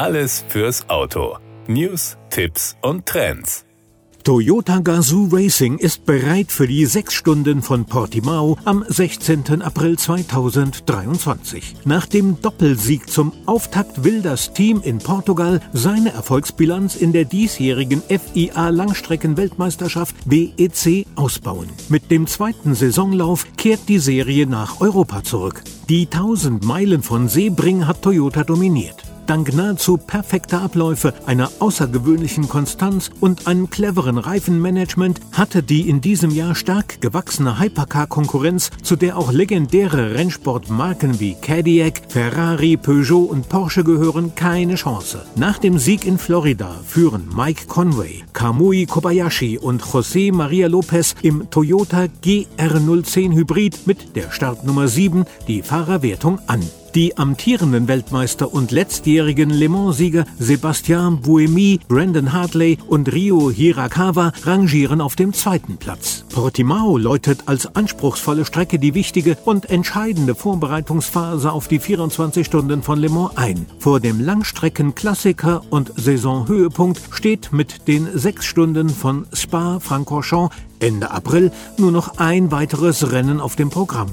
Alles fürs Auto. News, Tipps und Trends. Toyota Gazoo Racing ist bereit für die sechs Stunden von Portimao am 16. April 2023. Nach dem Doppelsieg zum Auftakt will das Team in Portugal seine Erfolgsbilanz in der diesjährigen FIA Langstreckenweltmeisterschaft WEC ausbauen. Mit dem zweiten Saisonlauf kehrt die Serie nach Europa zurück. Die 1000 Meilen von Sebring hat Toyota dominiert. Dank nahezu perfekter Abläufe, einer außergewöhnlichen Konstanz und einem cleveren Reifenmanagement hatte die in diesem Jahr stark gewachsene Hypercar-Konkurrenz, zu der auch legendäre Rennsportmarken wie Cadillac, Ferrari, Peugeot und Porsche gehören, keine Chance. Nach dem Sieg in Florida führen Mike Conway, Kamui Kobayashi und José Maria Lopez im Toyota GR010 Hybrid mit der Startnummer 7 die Fahrerwertung an. Die amtierenden Weltmeister und letztjährigen Le Mans-Sieger Sebastian Buemi, Brandon Hartley und Rio Hirakawa rangieren auf dem zweiten Platz. Portimao läutet als anspruchsvolle Strecke die wichtige und entscheidende Vorbereitungsphase auf die 24 Stunden von Le Mans ein. Vor dem Langstreckenklassiker und Saisonhöhepunkt steht mit den sechs Stunden von Spa-Francorchamps Ende April nur noch ein weiteres Rennen auf dem Programm.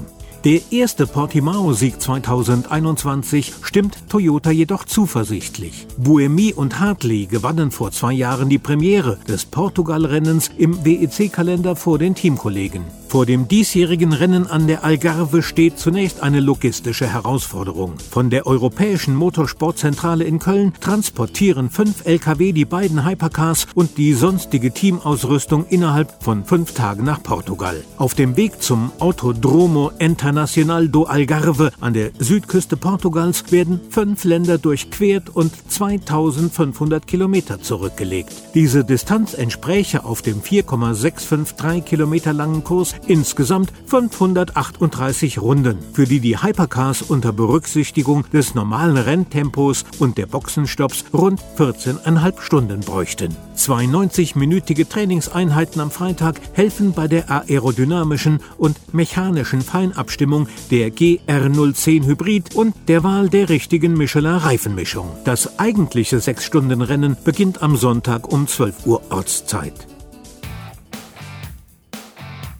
Der erste Portimao-Sieg 2021 stimmt Toyota jedoch zuversichtlich. Buemi und Hartley gewannen vor zwei Jahren die Premiere des Portugal-Rennens im WEC-Kalender vor den Teamkollegen. Vor dem diesjährigen Rennen an der Algarve steht zunächst eine logistische Herausforderung. Von der Europäischen Motorsportzentrale in Köln transportieren fünf Lkw die beiden Hypercars und die sonstige Teamausrüstung innerhalb von fünf Tagen nach Portugal. Auf dem Weg zum Autodromo Internacional do Algarve an der Südküste Portugals werden fünf Länder durchquert und 2500 Kilometer zurückgelegt. Diese Distanz entspräche auf dem 4,653 Kilometer langen Kurs insgesamt 538 Runden, für die die Hypercars unter Berücksichtigung des normalen Renntempos und der Boxenstopps rund 14,5 Stunden bräuchten. Zwei 90-minütige Trainingseinheiten am Freitag helfen bei der aerodynamischen und mechanischen Feinabstimmung der GR010 Hybrid und der Wahl der richtigen Michelin-Reifenmischung. Das eigentliche 6-Stunden-Rennen beginnt am Sonntag um 12 Uhr Ortszeit.